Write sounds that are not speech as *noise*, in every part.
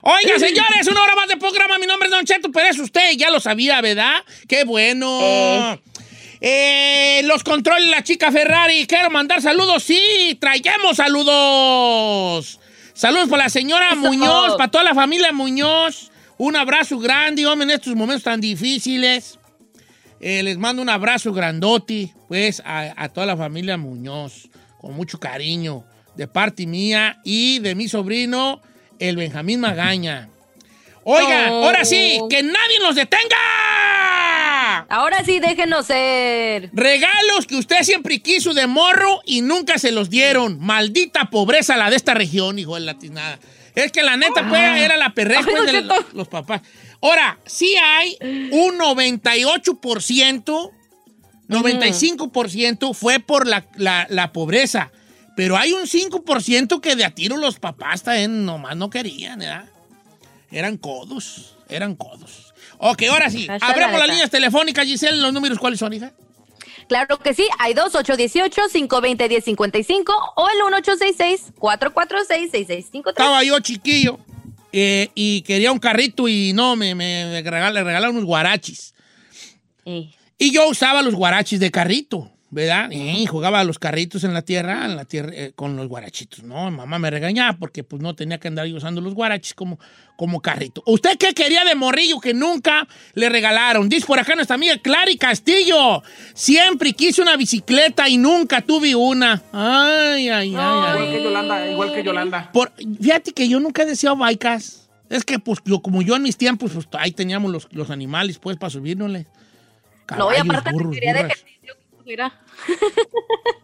Oiga, señores, una hora más de programa. Mi nombre es Don Cheto Pérez. Usted ya lo sabía, ¿verdad? ¡Qué bueno! Eh, los controles la chica Ferrari. Quiero mandar saludos. Sí, traigamos saludos. Saludos para la señora Muñoz, para toda la familia Muñoz. Un abrazo grande, hombre, en estos momentos tan difíciles. Eh, les mando un abrazo grandote, pues, a, a toda la familia Muñoz, con mucho cariño, de parte mía y de mi sobrino, el Benjamín Magaña. Oiga, Oh. ahora sí, que nadie nos detenga. Ahora sí, déjenos ser. Regalos que usted siempre quiso de morro y nunca se los dieron. Maldita pobreza la de esta región, hijo de latinada. Es que la neta, pues, era la perreja pues, de los, los papás. Ahora, sí hay un 98%, 95% fue por la, la- la pobreza. Pero hay un 5% que de a tiro los papás también nomás no querían, ¿verdad? Eran codos, eran codos. Ok, ahora sí. Abramos la las líneas telefónicas, Giselle. ¿Los números cuáles son, hija? Claro que sí, hay dos, 818-520-1055 o el 1866-446-6653. Estaba yo chiquillo eh, y quería un carrito y no, me, me, me regal- le regalaron unos guarachis. Y yo usaba los guarachis de carrito, ¿verdad? Y jugaba a los carritos en la tierra, en la tierra eh, con los guarachitos. No, mamá me regañaba porque pues no tenía que andar usando los guarachis como, como carrito. ¿Usted qué quería de morrillo que nunca le regalaron? Dice por acá nuestra amiga Clary Castillo. Siempre quise una bicicleta y nunca tuve una. Ay, ay, ay, ay. Igual que Yolanda, igual que Yolanda. Por, fíjate que yo nunca he deseado vaicas. Es que, pues, yo, como yo en mis tiempos, pues, ahí teníamos los, los animales, pues, para subirnos. no, y aparte burros, requería de Mira,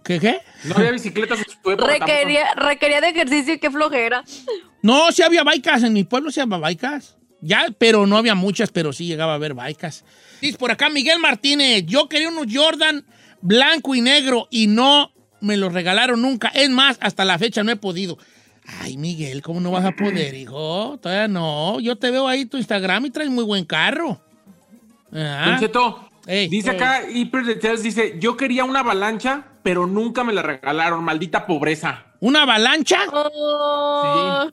¿Qué, qué? No había bicicletas en su época. requería, requería de ejercicio y qué flojera. No, sí había vaicas. En mi pueblo sí había vaicas. Ya, pero no había muchas, pero sí llegaba a haber vaicas. Dice por acá Miguel Martínez. Yo quería unos Jordan blanco y negro y no me los regalaron nunca. Es más, hasta la fecha no he podido. Ay, Miguel, ¿cómo no vas a poder, hijo? Todavía no. Yo te veo ahí tu Instagram y traes muy buen carro. Ah. Don Cheto, Ey. dice acá Hyper Details, dice, yo quería una avalancha, pero nunca me la regalaron, maldita pobreza. ¿Una avalancha? Oh,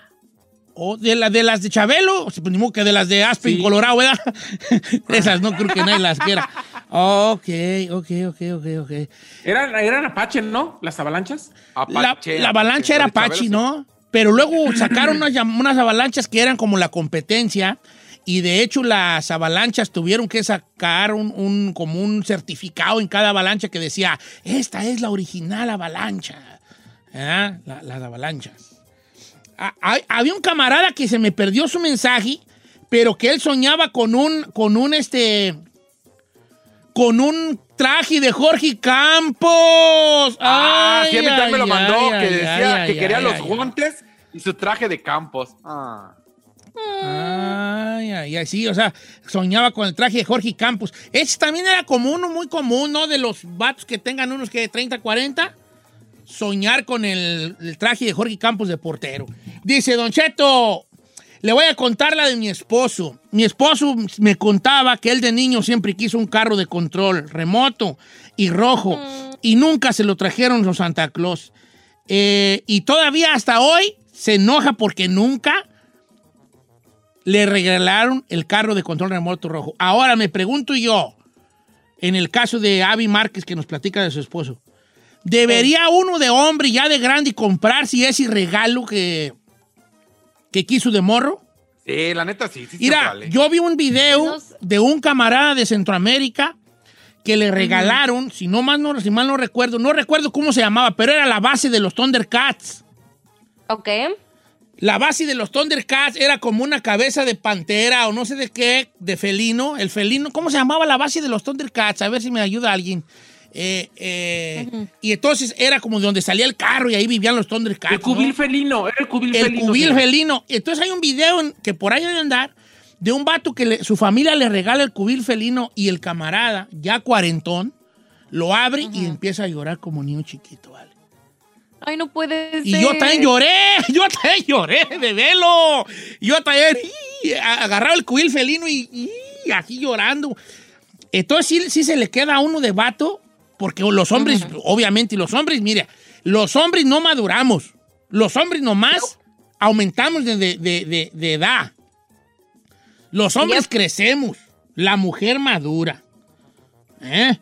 ¿O de, la, de las de Chabelo? O sea, pues, ni modo que de las de Aspen, Sí. Colorado, ¿verdad? *laughs* Esas no creo que nadie las quiera. Ok, ok, ok, ok, ok. Eran, eran Apache, ¿no? Las avalanchas. La, la avalancha era Apache, ¿no? Pero luego sacaron unas, unas avalanchas que eran como la competencia y de hecho las avalanchas tuvieron que sacar un, un- como un certificado en cada avalancha que decía, esta es la original avalancha. ¿Ah? La- las avalanchas. Ah, había un camarada que se me perdió su mensaje, pero que él soñaba con un, con un este, con un traje de Jorge Campos. Ah, sí, a mí también me lo mandó, ay, que ay, decía ay, que quería ay, los ay, guantes y su traje de campos. Ah. Ay, ay, ay, sí, o sea, soñaba con el traje de Jorge Campos. Ese también era como uno muy común, ¿no? De los vatos que tengan unos que 30, 40. Soñar con el, el traje de Jorge Campos de portero. Dice, Don Cheto, le voy a contar la de mi esposo. Mi esposo me contaba que él de niño siempre quiso un carro de control remoto y rojo y nunca se lo trajeron los Santa Claus. Eh, y todavía hasta hoy se enoja porque nunca le regalaron el carro de control remoto rojo. Ahora me pregunto yo, en el caso de Avi Márquez que nos platica de su esposo, ¿debería uno de hombre ya de grande comprar si ese regalo que que quiso de morro? Sí, la neta sí. sí Mira, vale. yo vi un video de un camarada de Centroamérica que le regalaron, si no mal no, si mal no recuerdo, no recuerdo cómo se llamaba, pero era la base de los Thundercats. Ok. La base de los Thundercats era como una cabeza de pantera o no sé de qué, de felino. El felino, ¿cómo se llamaba la base de los Thundercats? A ver si me ayuda alguien. Eh, eh, Y entonces era como de donde salía el carro y ahí vivían los Thundercats. El cubil ¿no? felino, era el cubil El felino. cubil señor. felino. Entonces hay un video en- que por ahí debe andar de un vato que le- su familia le regala el cubil felino y el camarada, ya cuarentón, lo abre y empieza a llorar como niño chiquito, ¿vale? Ay, no puede ser. Y yo también lloré, *laughs* yo también lloré de velo. Yo también y, agarraba el cubil felino y, y así llorando. Entonces sí, sí se le queda a uno de vato, porque los hombres, obviamente, y los hombres, mire, los hombres no maduramos. Los hombres nomás aumentamos de, de- de- de- de edad. Los hombres Yep. crecemos. La mujer madura. ¿Eh?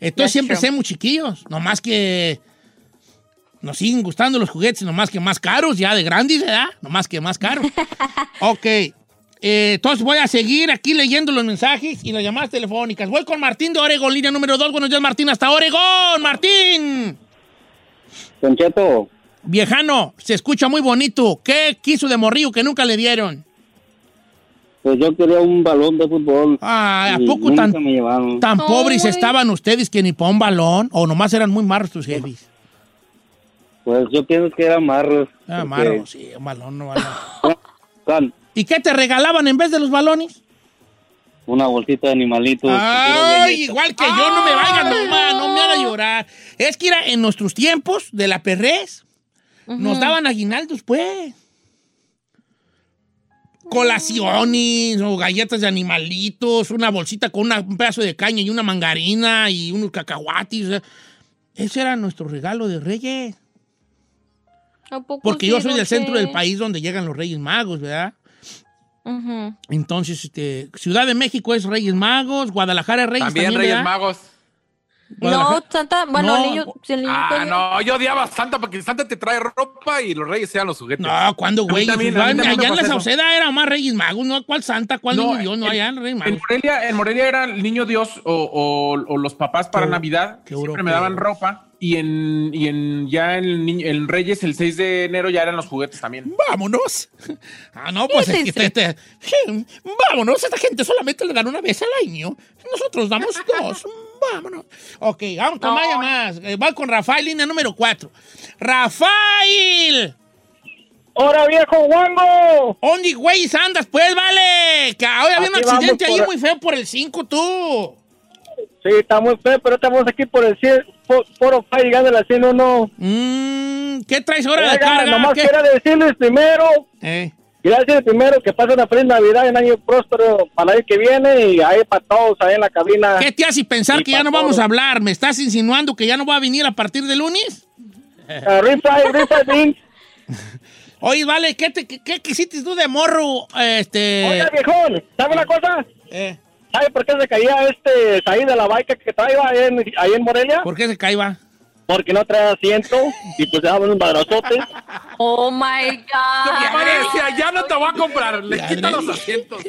Entonces That's siempre true. somos chiquillos. Nomás que nos siguen gustando los juguetes, nomás que más caros, ya de grandes, ¿verdad? Nomás que más caros. *laughs* ok. Eh, entonces voy a seguir aquí leyendo los mensajes y las llamadas telefónicas. Voy con Martín de Oregón, línea número 2. Buenos días, Martín, hasta Oregón. Martín. Don Cheto, Viejano, se escucha muy bonito. ¿Qué quiso de morrillo que nunca le dieron? pues yo quería un balón de fútbol. Ay, ¿a poco tan, tan pobres estaban ustedes que ni para un balón? ¿O nomás eran muy marros tus jefes? Pues yo pienso que era marros. Ah, marros, sí, un balón, no balón. *coughs* ¿Y qué te regalaban en vez de los balones? Una bolsita de animalitos. Ay, igual que yo, no me vaya, no, ma, no me haga llorar. Es que era en nuestros tiempos de la perrez, nos daban aguinaldos, pues. Colaciones o galletas de animalitos, una bolsita con una- un pedazo de caña y una mangarina y unos cacahuates. o sea, ese era nuestro regalo de Reyes. ¿A poco Porque sí, yo soy no del centro del país donde llegan los Reyes Magos, ¿verdad? Entonces, este, Ciudad de México es Reyes Magos, Guadalajara es Reyes También también, Reyes ¿verdad? Magos. No, Santa, bueno, No. el niño, si el niño Ah, no, yo odiaba a Santa porque Santa te trae ropa y los reyes sean los juguetes. No, ¿cuándo, güey? también, allá en la. Sauceda era más Reyes Magos, ¿no? ¿Cuál Santa? ¿Cuál No, niño Dios? No, en- allá en Reyes En Magos. Morelia, en Morelia era el niño Dios o, o- o los papás para Qué- Navidad. qué Siempre me daban ropa. Y en, y en ya en, en Reyes, el 6 de enero, ya eran los juguetes también. ¡Vámonos! Ah, no, pues es que este- este- *laughs* vámonos, esta gente solamente le dan una vez al año. Nosotros damos *laughs* dos. Vámonos. Ok, vamos con No. más llamadas. Eh, voy con Rafael, línea número 4. ¡Rafael! ¡Hora, viejo guango! ¿Dónde, güey, andas? Pues, vale. Que hoy había un accidente ahí por- muy feo por el 5, tú. Sí, está muy feo, pero estamos aquí por el 100, por para llegando a la 101. Mm, ¿Qué traes ahora de carga? nomás ¿Qué? quería decirles primero, Eh. decirles primero que pasen una feliz Navidad un año próspero para el que viene y ahí para todos ahí en la cabina. ¿Qué te hace pensar Y que ya no vamos a hablar? ¿Me estás insinuando que ya no va a venir a partir de lunes? Uh, refry beans. Oye, vale, ¿qué, te, qué, qué quisiste tú de morro? Este. Oiga, viejón, ¿sabe una cosa? eh, ¿Sabe por qué se caía este ahí de la baica que traía ahí en, ahí en Morelia? ¿Por qué se caía? Porque no traía asiento y pues daban un madrazote. Oh my God. ya no te voy a comprar. Le quita los asientos.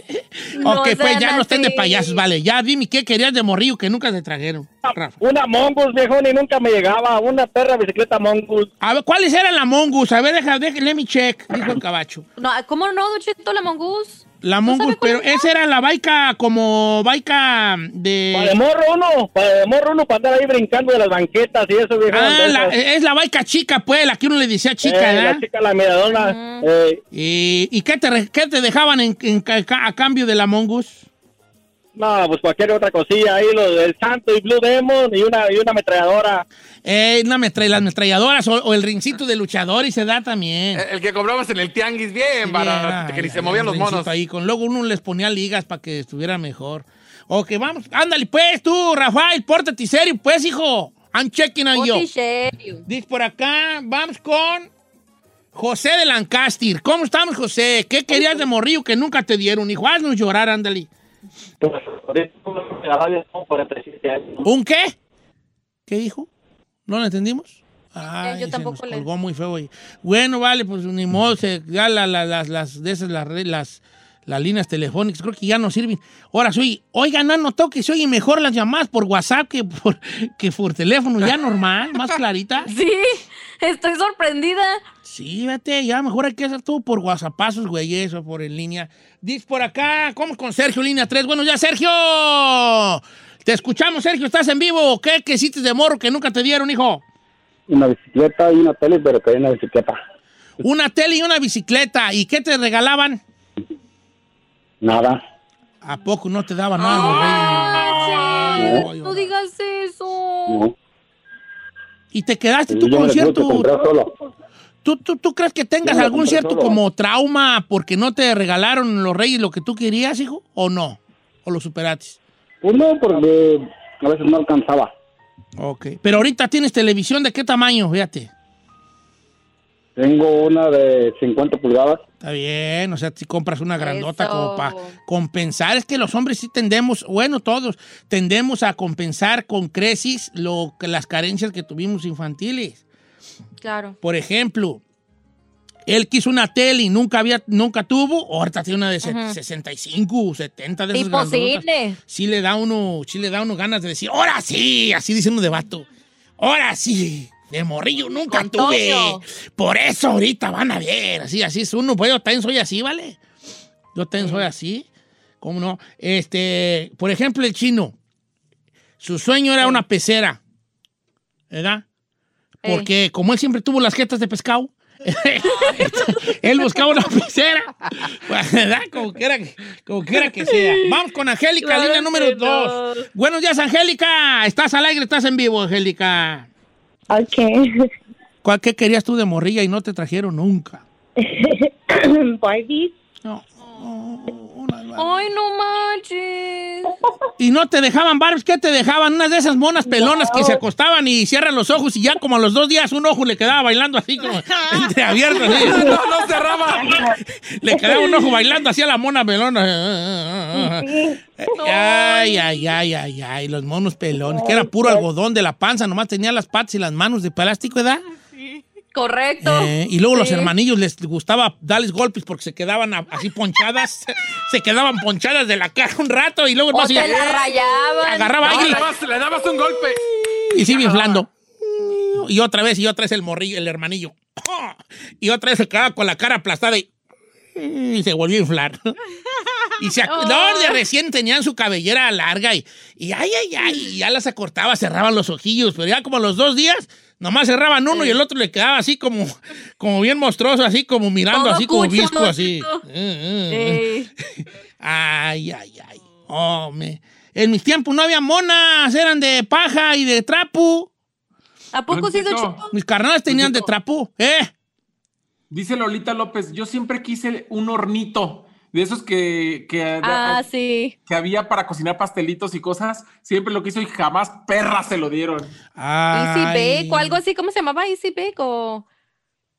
No ok, pues ya no estén de payasos, vale. Ya dime qué querías de morrillo que nunca te trajeron. Rafa. Una Mongus, viejón, y nunca me llegaba. Una perra bicicleta Mongus. A ver, ¿cuáles eran la mongus? A ver, deja, deja, let me check, dijo el cabacho. No, ¿Cómo no, Don Cheto, la mongoose? La ¿No mongus, pero esa era la baica como baica Para de de... morro uno, para de morro uno, para andar ahí brincando de las banquetas y eso, viejón. Ah, de la- es la baica chica, pues, la que uno le decía chica, Eh, la chica, la miradona. eh, ¿Y, y qué, te, re- qué te dejaban en, a cambio de la mongus? No, pues cualquier otra cosilla ahí, lo del Santo y Blue Demon y una, y una ametralladora. Eh, una metra- las ametralladoras o, o el rincito de luchador y se da también. El, el que comprabas en el tianguis, bien, Bien, que ni se movían los monos. Ahí, con, luego uno les ponía ligas para que estuviera mejor. Ok, vamos. Ándale, pues, tú, Rafael, pórtate serio, pues, hijo. I'm checking on you. Serio. Dice por acá, vamos con José de Lancaster. ¿Cómo estamos, José? ¿Qué querías de morrillo que nunca te dieron? Hijo, haznos llorar, ándale. ¿Un qué? ¿Qué dijo? ¿No lo entendimos? Ay, yo se tampoco nos le- colgó muy feo. ahí. Bueno, vale, pues ni modo, se- ya la- la- las, las, de esas, las, las, las líneas telefónicas, creo que ya no sirven. Ahora soy, oigan, ¿no notó que se oyen mejor las llamadas por WhatsApp que por, que por teléfono? Ya normal, más *laughs* clarita. Sí, estoy sorprendida. Sí, vete, ya mejor hay que hacer todo por WhatsAppazos, güey, eso, por en línea. Dice por acá, ¿cómo es con Sergio, línea 3? Bueno, ya, Sergio. Te escuchamos, Sergio, estás en vivo. ¿Qué que hiciste de morro que nunca te dieron, hijo? Una bicicleta y una tele, pero que una bicicleta. Una tele y una bicicleta. ¿Y qué te regalaban? Nada. ¿A poco no te daban nada, los reyes? Ay, No ay, digas eso. No. Y te quedaste tú con cierto... ¿Tú, tú, tú crees que tengas algún cierto solo. como trauma porque no te regalaron los reyes lo que tú querías, hijo? ¿O no? ¿O lo superaste? Pues no, porque a veces no alcanzaba. Ok. Pero ahorita tienes televisión de qué tamaño, fíjate. Tengo una de 50 pulgadas. Está bien, o sea, si compras una grandota Eso. como para compensar, es que los hombres sí tendemos, bueno, todos, tendemos a compensar con creces lo, que- las carencias que tuvimos infantiles. Claro. Por ejemplo, él quiso una tele y nunca había, nunca tuvo, ahorita tiene una de se- 65, 70 de esas grandotas. Imposible. Sí le da uno, sí le da uno ganas de decir, ahora sí, así dice uno de vato. Ahora sí, de morrillo nunca tuve. Por eso ahorita van a ver, así, así es uno. Pues yo también soy así, ¿vale? Yo también soy así. ¿Cómo no? Este, por ejemplo, el chino. Su sueño era una pecera. ¿Verdad? Porque como él siempre tuvo las jetas de pescado, *laughs* él buscaba una pecera. ¿Verdad? Como quiera, que- como quiera que sea. Vamos con Angélica, Claro línea número no. dos. Buenos días, Angélica. Estás al aire, estás en vivo, Angélica. Ok. ¿Cuál, ¿Qué querías tú de morrilla y no te trajeron nunca? *laughs* Barbies. No. Una- Ay, no manches. Y no te dejaban Barbies, ¿qué te dejaban? Unas de esas monas pelonas que se acostaban y cierran los ojos y ya como a los dos días un ojo le quedaba bailando así como *laughs* entreabierto. así. No, no cerraba. Le quedaba un ojo bailando así a la mona pelona. Ay, ay, ay, ay, ay, los monos pelones, que era puro algodón de la panza, nomás tenía las patas y las manos de plástico, ¿verdad? Correcto. Eh, y luego los Sí. hermanillos les gustaba darles golpes porque se quedaban así ponchadas, *laughs* se quedaban ponchadas de la cara un rato y luego O no te la rayaban. agarraba No, aire le, dabas, le dabas un golpe. y sigue inflando. Y otra vez, y otra vez el morrillo, el hermanillo. Y otra vez se quedaba con la cara aplastada y, y se volvió a inflar. Y se, ac- *laughs* no, de recién tenían su cabellera larga y, y ay, ay, ay, y ya las acortaba, cerraban los ojillos, pero ya como a los dos días, nomás cerraban uno y el otro le quedaba así como, como bien monstruoso, así como mirando, Todo así como visco, ¿no? así. Sí. Ay, ay, ay. Oh, me- En mis tiempos no había monas, eran de paja y de trapo. ¿A poco sí? Mis carnales tenían de trapo, ¿eh? Dice Lolita López, yo siempre quise un hornito de esos que, que, Ah, sí. que había para cocinar pastelitos y cosas. Siempre lo quiso y jamás perras se lo dieron. Easy Ay. Bake o algo así. ¿Cómo se llamaba? Easy Bake o...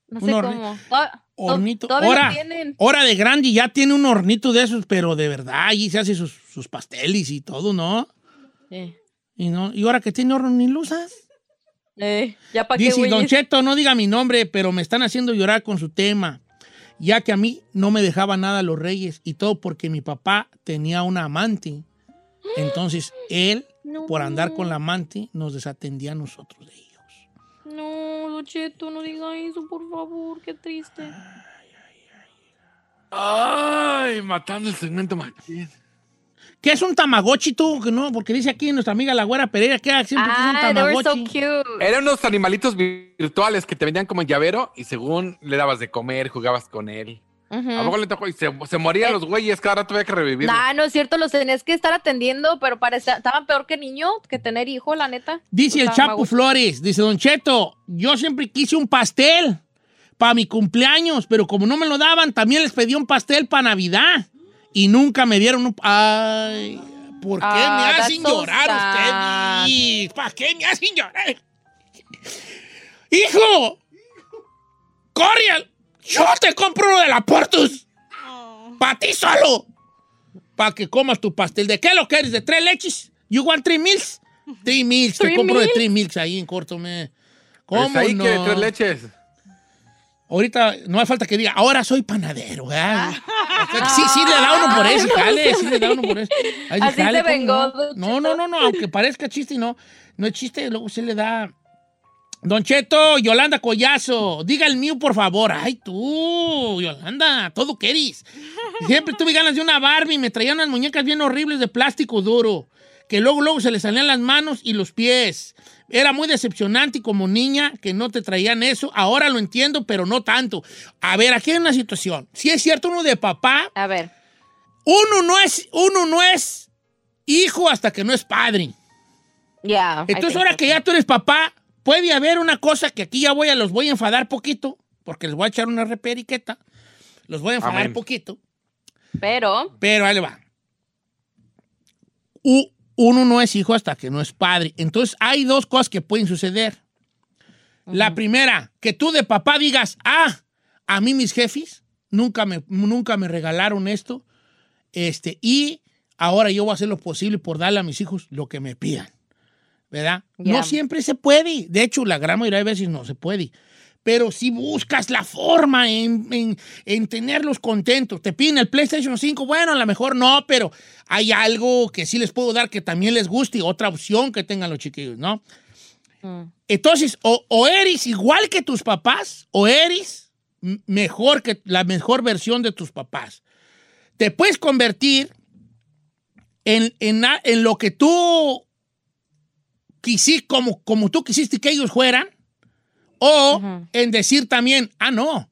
No sé Un horni- cómo. To- to- Hornito. Hora, hora de grande y ya tiene un hornito de esos, pero de verdad, allí se hace sus, sus pasteles y todo, ¿no? Eh, Y, no, y ahora que tiene horno ni lo usas. Eh, ya qué, Dice, güey. Don Cheto, no diga mi nombre, pero me están haciendo llorar con su tema, ya que a mí no me dejaba nada los reyes y todo porque mi papá tenía una amante. Entonces, él, No. por andar con la amante, nos desatendía a nosotros de ellos. No, Don Cheto, no diga eso, por favor. Qué triste. Ay, matando el segmento machín. ¿Qué es un tamagotchi tú? Que no, porque dice aquí nuestra amiga la güera Pereira que siempre que es un Ah, they were so tamagotchi. cute. Eran unos animalitos virtuales que te vendían como en llavero y según le dabas de comer, jugabas con él. Ujú. A poco le tocó y se, se morían los güeyes, cada rato había que revivirlos. Nah, no es cierto, los tenías que estar atendiendo, pero parecía, estaban peor que niño, que tener hijo, la neta. Dice el Los Chapo tamagotchi. Flores, dice Don Cheto, yo siempre quise un pastel para mi cumpleaños, pero como no me lo daban, también les pedí un pastel para Navidad y nunca me dieron un... Ay, ¿por qué Ah, me that's hacen so llorar sad. ustedes? ¿Para qué me hacen llorar? *laughs* ¡Hijo! ¡Corre! ¡Yo te compro uno de la Portus! ¡Para ti solo! Para que comas tu pastel. ¿De qué lo quieres? ¿De tres leches? ¿You want three meals? Three meals. Te compro de meals? three milks ahí en corto, me. ¿Cómo Pues ahí no? que tres leches. Ahorita no hace falta que diga, ahora soy panadero, ¿verdad? Sí, sí le da uno por eso, jale, sí le da uno por eso. *laughs* Ay, Así jale, ¿cómo vengó, No? No, no, no, no, aunque parezca chiste, no. No es chiste, luego se le da. Don Cheto, Yolanda Collazo, diga el mío, por favor. Ay, tú, Yolanda, todo queris. Siempre tuve ganas de una Barbie, me traían unas muñecas bien horribles de plástico duro, que luego, luego se le salían las manos y los pies. Era muy decepcionante y como niña que no te traían eso. Ahora lo entiendo, pero no tanto. A ver, aquí hay una situación. Si es cierto, uno de papá, A ver. uno no es, uno no es hijo hasta que no es padre. Ya. Entonces, ahora que ya tú eres papá, puede haber una cosa que aquí ya voy a los voy a enfadar poquito, porque les voy a echar una reperiqueta. Los voy a enfadar Amén. poquito, Pero. pero ahí le va. U- uno no es hijo hasta que no es padre. Entonces, hay dos cosas que pueden suceder. La primera, que tú de papá digas, ah, a mí mis jefes nunca me, nunca me regalaron esto, este, y ahora yo voy a hacer lo posible por darle a mis hijos lo que me pidan. ¿Verdad? No siempre se puede. De hecho, la gran mayoría de veces no se puede. Pero si buscas la forma en, en- en tenerlos contentos, te piden el PlayStation 5, bueno, a lo mejor no, pero hay algo que sí les puedo dar que también les guste y otra opción que tengan los chiquillos, ¿no? Mm. Entonces, o, o eres igual que tus papás, o eres mejor que la mejor versión de tus papás. Te puedes convertir en, en en lo que tú quisiste, como, como tú quisiste que ellos fueran, o en decir también, ah, no,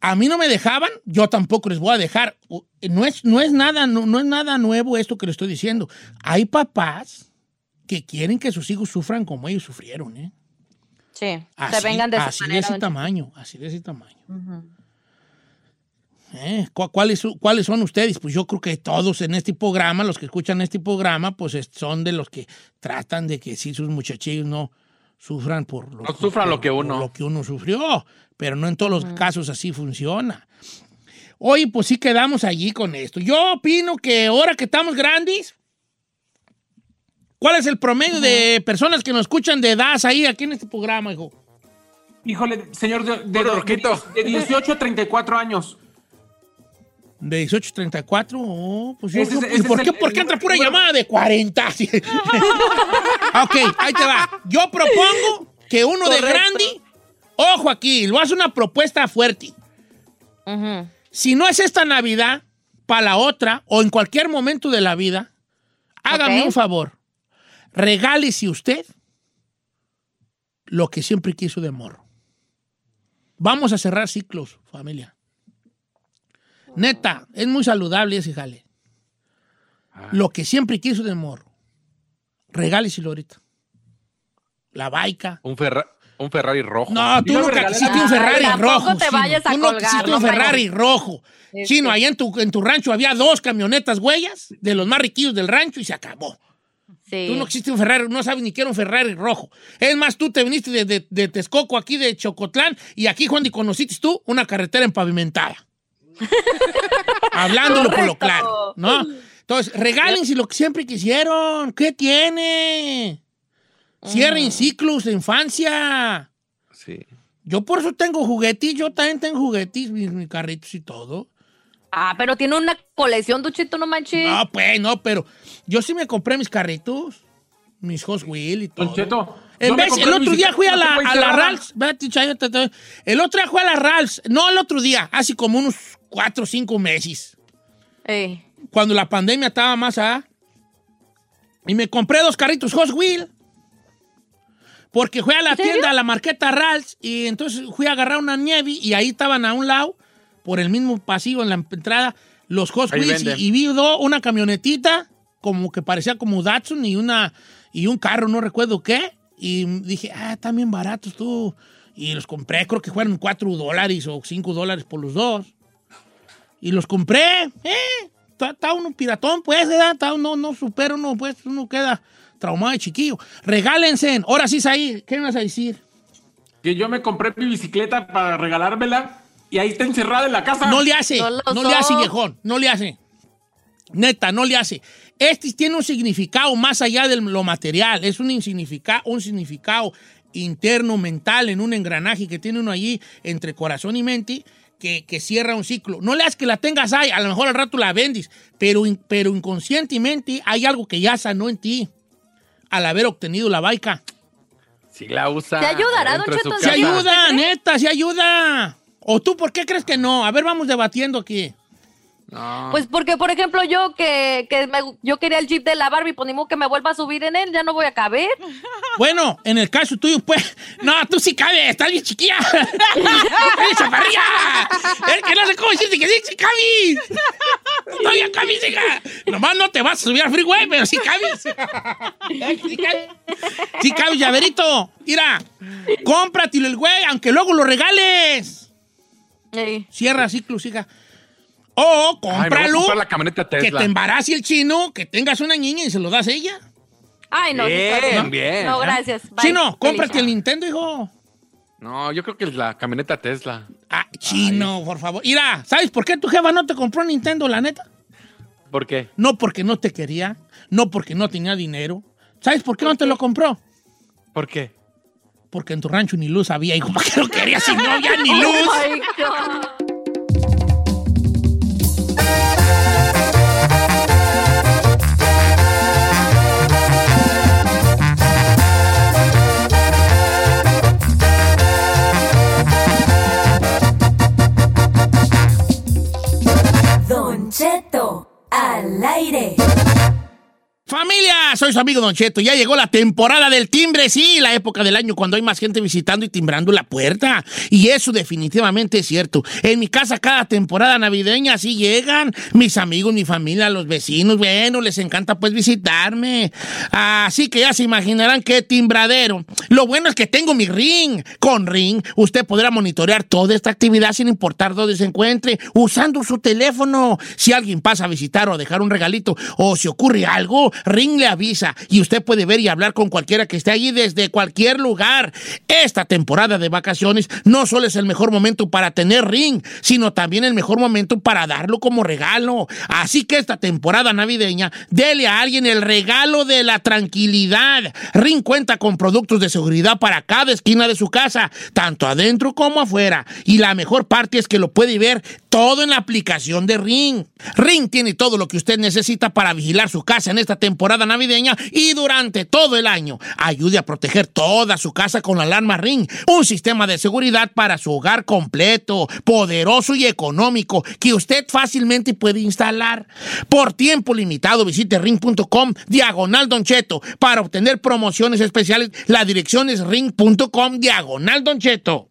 a mí no me dejaban, yo tampoco les voy a dejar. No es, no es, nada, no, no es nada nuevo esto que le estoy diciendo. Hay papás que quieren que sus hijos sufran como ellos sufrieron, ¿eh? Sí. Así, se vengan de esa así de ese tamaño, así de ese tamaño. ¿Eh? ¿Cu- ¿Cuáles, ¿Cuáles son ustedes? Pues yo creo que todos en este programa, los que escuchan este programa, pues es- son de los que tratan de que sí sus muchachillos no sufran por lo, No sufran lo que por uno. lo que uno sufrió, pero no en todos los casos así funciona. Oye, pues sí quedamos allí con esto. Yo opino que ahora que estamos grandes, ¿cuál es el promedio de personas que nos escuchan de edad ahí aquí en este programa, hijo? Híjole, señor, de, de, de- de 18 a 34 años. De 18 a 34, oh, pues yo Ese es- creo- ¿y ese es por qué, el- por qué el entra pura llamada de 40? *laughs* Sí. ok, ahí te va. Yo propongo que uno de grande, ojo aquí, lo hace una propuesta fuerte. Si no es esta Navidad, para la otra, o en cualquier momento de la vida, hágame un favor. Regálese usted lo que siempre quiso de morro. Vamos a cerrar ciclos, familia. Neta, es muy saludable ese jale. Lo que siempre quiso de morro. Regáleselo ahorita. La baica. Un, Ferra- un Ferrari rojo. No, tú nunca quisiste un Ferrari Ay, tampoco rojo. te Chino. vayas a Tú no quisiste no un Ferrari rojo. Sí, Chino, allá en tu, en tu rancho había dos camionetas huellas de los más riquillos del rancho y se acabó. Sí. Tú no quisiste un Ferrari, no sabes ni que era un Ferrari rojo. Es más, tú te viniste de, de- de Texcoco, aquí de Chocotlán, y aquí, Juan, y conociste tú una carretera empavimentada. *laughs* Hablándolo por lo claro, ¿no? Entonces, regálense lo que siempre quisieron. ¿Qué tiene? Cierren ciclos de infancia. Sí. Yo por eso tengo juguetis, yo también tengo juguetis, mis, mis carritos y todo. Ah, pero tiene una colección, Duchito, no manches. No, pues, no, pero yo sí me compré mis carritos, mis Hot Wheel y todo. Don Cheto. En vez, el otro día fui a la, a la. Rals. El otro día fui a la Rals. No, el otro día, hace como unos cuatro o cinco meses. Ey. Cuando la pandemia estaba más allá. Y me compré dos carritos Hot Wheel. Porque fui a la tienda, a la marqueta Rals. Y entonces fui a agarrar una nieve. Y ahí estaban a un lado, por el mismo pasillo en la entrada, los Hot Wheels. Y, y vi do- una camionetita, como que parecía como Datsun, y, una, y un carro, no recuerdo qué. Y dije, ah, están bien baratos tú. Y los compré, creo que fueron 4 dólares o 5 dólares por los dos. Y los compré. Eh, está, uno piratón, pues, ¿verdad? Está uno, no supera uno, pues, uno queda traumado de chiquillo. Regálense. Ahora sí, ahí. ¿Qué me vas a decir? Que yo me compré mi bicicleta para regalármela y ahí está encerrada en la casa. No le hace. No le hace, viejón. No le hace. Neta, no le hace. Este tiene un significado más allá de lo material. Es un significado, un significado interno mental, en un engranaje que tiene uno allí entre corazón y mente, que, que cierra un ciclo. No le hagas que la tengas ahí, a lo mejor al rato la vendes, pero, in- pero inconscientemente hay algo que ya sanó en ti al haber obtenido la baica. Si la usa. ¿Te ayudará, Don Cheto? ¡Se ayuda, neta, se ayuda! ¿O tú por qué crees que no? A ver, vamos debatiendo aquí. No. Pues porque, por ejemplo, yo que, que me- yo quería el jeep de la Barbie, pues ni modo que me vuelva a subir en él, ya no voy a caber. *laughs* Bueno, en el caso tuyo, pues. No, tú sí cabes, estás bien chiquilla. *laughs* ¡Eres chaparrilla! Es que no sé cómo decirte que sí, sí cabes. Todavía cabes, hija. Nomás no te vas a subir al freeway, pero sí cabes. Sí cabes. Sí cabes, llaverito. Mira, cómpratelo el güey, aunque luego lo regales. Sí. Cierra ciclos, hija. O Ay, cómpralo. comprar la camioneta que te embarace el chino, que tengas una niña y se lo das a ella. Ay, no. Bien, no. bien. No, gracias. Bye. Chino, cómprate el Nintendo, hijo. No, yo creo que es la camioneta Tesla. Ah, chino, por favor. Mira, ¿sabes por qué tu jefa no te compró Nintendo, la neta? ¿Por qué? No porque no te quería, no porque no tenía dinero. ¿Sabes por qué no te lo compró? ¿Por qué? Porque en tu rancho ni luz había, hijo. *laughs* ¿Para qué lo querías si no había ni Oh luz? my God. Al aire. Familia, soy su amigo Don Cheto. Ya llegó la temporada del timbre, sí, la época del año cuando hay más gente visitando y timbrando la puerta. Y eso definitivamente es cierto. En mi casa cada temporada navideña sí llegan mis amigos, mi familia, los vecinos. Bueno, les encanta pues visitarme. Así que ya se imaginarán qué timbradero. Lo bueno es que tengo mi ring. Con ring usted podrá monitorear toda esta actividad sin importar dónde se encuentre, usando su teléfono. Si alguien pasa a visitar o a dejar un regalito o si ocurre algo, Ring le avisa y usted puede ver y hablar con cualquiera que esté allí desde cualquier lugar. Esta temporada de vacaciones no solo es el mejor momento para tener Ring, sino también el mejor momento para darlo como regalo. Así que esta temporada navideña, dele a alguien el regalo de la tranquilidad. Ring cuenta con productos de seguridad para cada esquina de su casa, tanto adentro como afuera. Y la mejor parte es que lo puede ver todo en la aplicación de Ring. Ring tiene todo lo que usted necesita para vigilar su casa en esta temporada navideña y durante todo el año. Ayude a proteger toda su casa con la alarma Ring, un sistema de seguridad para su hogar completo, poderoso y económico que usted fácilmente puede instalar. Por tiempo limitado visite ring.com diagonal Don Cheto para obtener promociones especiales. La dirección es ring.com diagonal Don Cheto.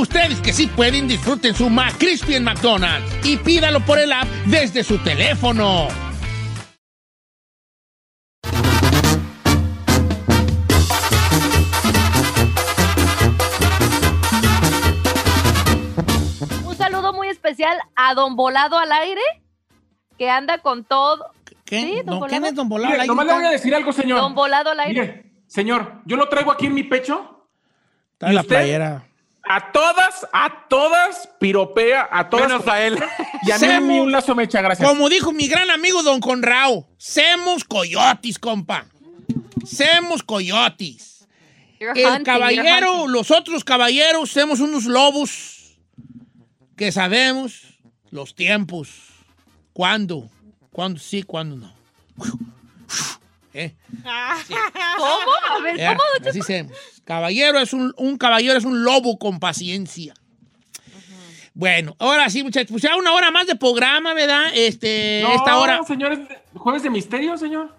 Ustedes que sí pueden, disfruten su McCrispy en McDonald's y pídalo por el app desde su teléfono. Un saludo muy especial a Don Volado al aire, que anda con todo. ¿Qué? Sí, don ¿No? ¿Quién es Don Volado? Mire, Ahí nomás le voy a decir algo, señor. Don Volado al aire. Mire, señor, yo lo traigo aquí en mi pecho. Está en ¿Y la usted? playera. A todas, a todas piropea, a todas. Menos a él. *laughs* Y a mí Semos- ni un lazo me echa, gracias. Como dijo mi gran amigo Don Conrao, semos coyotis, compa. Semos coyotis. You're El hunting, caballero, los otros caballeros, somos unos lobos que sabemos los tiempos. ¿Cuándo? ¿Cuándo sí, cuándo no? *laughs* ¿Eh? ¿Cómo? A ver, ¿cómo? Así semos. Caballero es un, un caballero es un lobo con paciencia. Bueno, ahora sí, muchachos, pues ya una hora más de programa, ¿verdad? Este, No, esta hora. señor, es de- jueves de misterio, señor.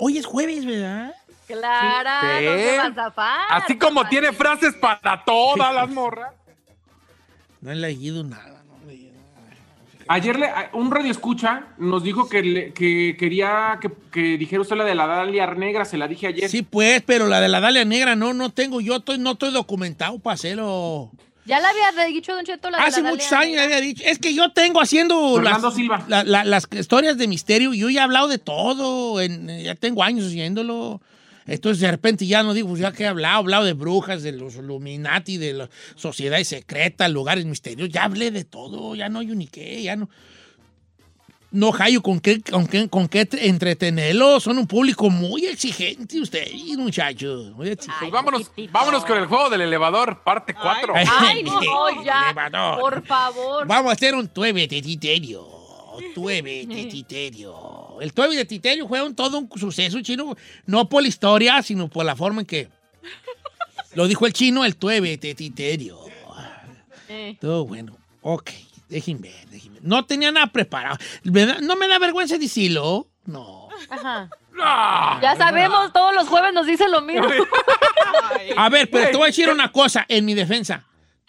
Hoy es jueves, ¿verdad? Clara, Sí. no se va a zafar. Así como tiene frases para todas las morras. No he leído nada. no he leído nada. Ayer le- un radio escucha nos dijo que, le- que quería que, que dijera usted la de la Dalia Negra, se la dije ayer. Sí, pues, pero la de la Dalia Negra no, no tengo, yo estoy, no estoy documentado para hacerlo. Ya le había dicho Don Cheto la de Hace la muchos Dalia años Negra. había dicho. Es que yo tengo haciendo las, Silva. la- la- las historias de misterio. Yo ya he hablado de todo. en- ya tengo años haciéndolo. Entonces, de repente ya no digo, pues ya que he hablado, he hablado de brujas, de los Illuminati, de las sociedades secretas, lugares misteriosos. Ya hablé de todo. Ya no hay ni qué. Ya no. No hallo con qué, con qué, con qué entretenerlo. Son un público muy exigente, ustedes, muchachos. Muy exigente. Pues vámonos, vámonos con el juego del elevador, parte 4. Ay, no, ya. Elevador. Por favor. Vamos a hacer un tueve de titerio. Tueve *laughs* de titerio. El tueve de titerio fue un, todo un suceso chino, no por la historia, sino por la forma en que *laughs* lo dijo el chino, el tueve de titerio. Eh. Todo bueno. Ok, déjenme ver, déjenme ver. No tenía nada preparado. No me da vergüenza decirlo. No. Ajá. Ah, Ya sabemos, todos los jueves nos dicen lo mismo. *laughs* A ver, pero te voy a decir una cosa en mi defensa.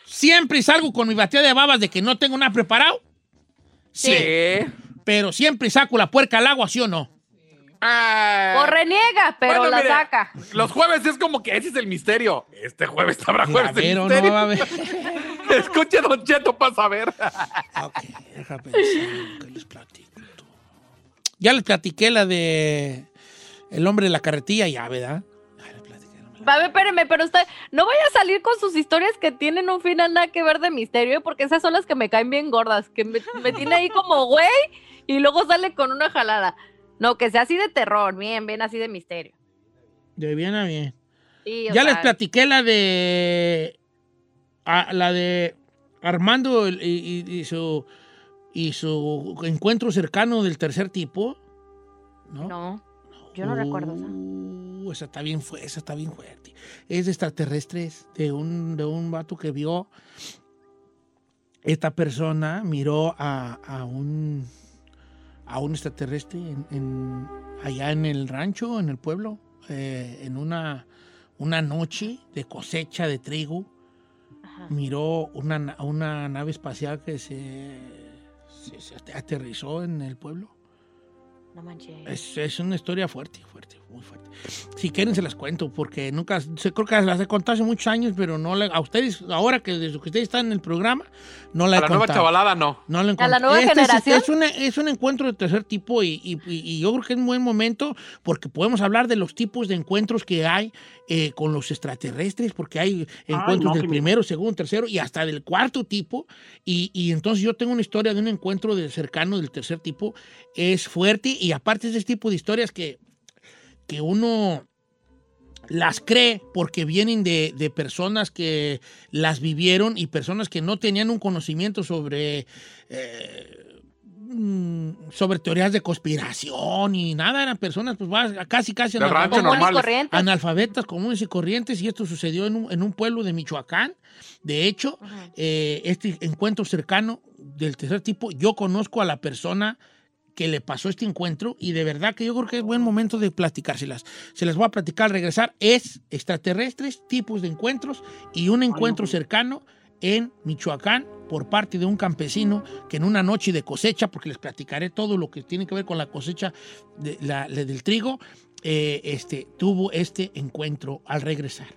Siempre salgo con mi batida de babas de que no tengo nada preparado. Sí. Sí. Pero siempre saco la puerca al agua, ¿sí o no? Ah. O reniega, pero Bueno, la mire, saca. Los jueves es como que ese es el misterio. Este jueves habrá jueves de Ver misterio. no va a haber. *laughs* Escuche, Don Cheto, para saber. Ok, deja pensar que les platico. Ya les platiqué la de El hombre de la carretilla, ya, ¿verdad? El A ver, espéreme, pero usted no vaya a salir con sus historias que tienen un final nada que ver de misterio, porque esas son las que me caen bien gordas, que me, me tiene ahí como güey *laughs* y luego sale con una jalada. No, que sea así de terror, bien, bien así de misterio. De bien a bien. Sí, Ya sea, les platiqué la de. a- la de Armando y, y- y su. y su encuentro cercano del tercer tipo. ¿No? No, yo no recuerdo esa. Uh, esa está bien fuerte, esa está bien fuerte. Es de extraterrestres, de un, de un vato que vio. Esta persona miró a, a un a un extraterrestre en, en- allá en el rancho, en el pueblo, eh, en una, una noche de cosecha de trigo. Ajá. Miró una, na- una nave espacial que se, se- se aterrizó en el pueblo. No manches. Es, es una historia fuerte, fuerte, muy fuerte. Si quieren se las cuento, porque nunca, se, creo que las he contado hace muchos años, pero no la- a ustedes, ahora que desde que ustedes están en el programa, no la A he la nueva chavalada no. No lo ¿A la nueva Este es- generación? Es, una- es un encuentro de tercer tipo y, y- y- y yo creo que es un buen momento porque podemos hablar de los tipos de encuentros que hay eh, con los extraterrestres, porque hay encuentros no, del primero, segundo, tercero y hasta del cuarto tipo. Y, y entonces yo tengo una historia de un encuentro de cercano del tercer tipo. Es fuerte y aparte es de este tipo de historias que, que uno las cree porque vienen de, de personas que las vivieron y personas que no tenían un conocimiento sobre, eh, mm, sobre teorías de conspiración y nada, eran personas pues casi casi analfabetas, Comunes y normales. corrientes. analfabetas comunes y corrientes y esto sucedió en un, en un pueblo de Michoacán. De hecho, eh, este encuentro cercano del tercer tipo, yo conozco a la persona que le pasó este encuentro y de verdad que yo creo que es buen momento de platicárselas. Se las voy a platicar al regresar. Es extraterrestres, tipos de encuentros y un encuentro cercano en Michoacán por parte de un campesino que en una noche de cosecha, porque les platicaré todo lo que tiene que ver con la cosecha de la- la- del trigo, eh, este, tuvo este encuentro al regresar.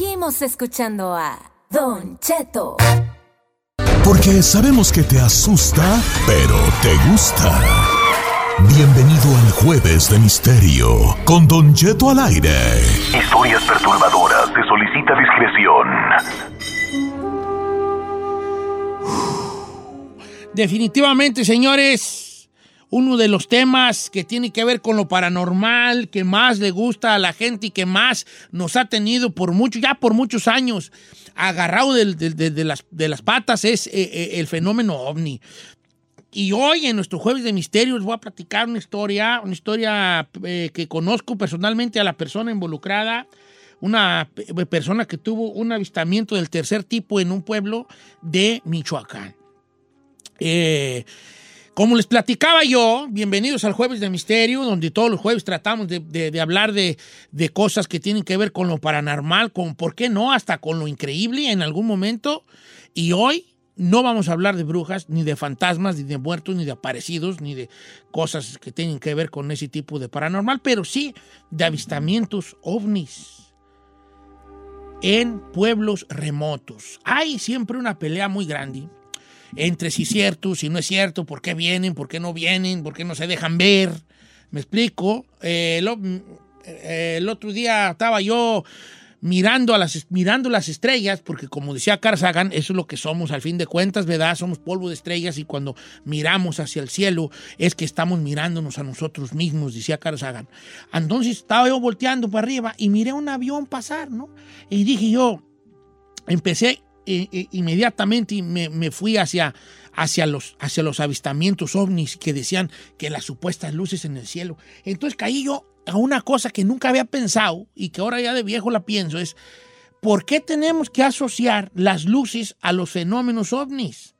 Seguimos escuchando a Don Cheto. Porque sabemos que te asusta, pero te gusta. Bienvenido al Jueves de Misterio con Don Cheto al aire. Historias perturbadoras. Se solicita discreción. Definitivamente, señores, uno de los temas que tiene que ver con lo paranormal, que más le gusta a la gente y que más nos ha tenido por mucho, ya por muchos años, agarrado de, de las, patas, es eh, eh, el fenómeno ovni. Y hoy en nuestro jueves de misterios voy a platicar una historia, una historia eh, que conozco personalmente a la persona involucrada, una pe- persona que tuvo un avistamiento del tercer tipo en un pueblo de Michoacán. Eh, como les platicaba yo, bienvenidos al Jueves de Misterio, donde todos los jueves tratamos de, hablar de, de cosas que tienen que ver con lo paranormal, con, ¿por qué no? Hasta con lo increíble en algún momento. Y hoy no vamos a hablar de brujas, ni de fantasmas, ni de muertos, ni de aparecidos, ni de cosas que tienen que ver con ese tipo de paranormal, pero sí de avistamientos ovnis en pueblos remotos. Hay siempre una pelea muy grande entre si es cierto, si no es cierto, por qué vienen, por qué no vienen, por qué no se dejan ver. ¿Me explico? Eh, lo- eh, el otro día estaba yo mirando, a las, mirando las estrellas, porque como decía Carl eso es lo que somos al fin de cuentas, ¿verdad? Somos polvo de estrellas y cuando miramos hacia el cielo es que estamos mirándonos a nosotros mismos, decía Carl. Entonces estaba yo volteando para arriba y miré un avión pasar, ¿no? Y dije yo, empecé inmediatamente me, me fui hacia, hacia, los, hacia los avistamientos ovnis que decían que las supuestas luces en el cielo. Entonces caí yo a una cosa que nunca había pensado y que ahora ya de viejo la pienso, es ¿por qué tenemos que asociar las luces a los fenómenos ovnis?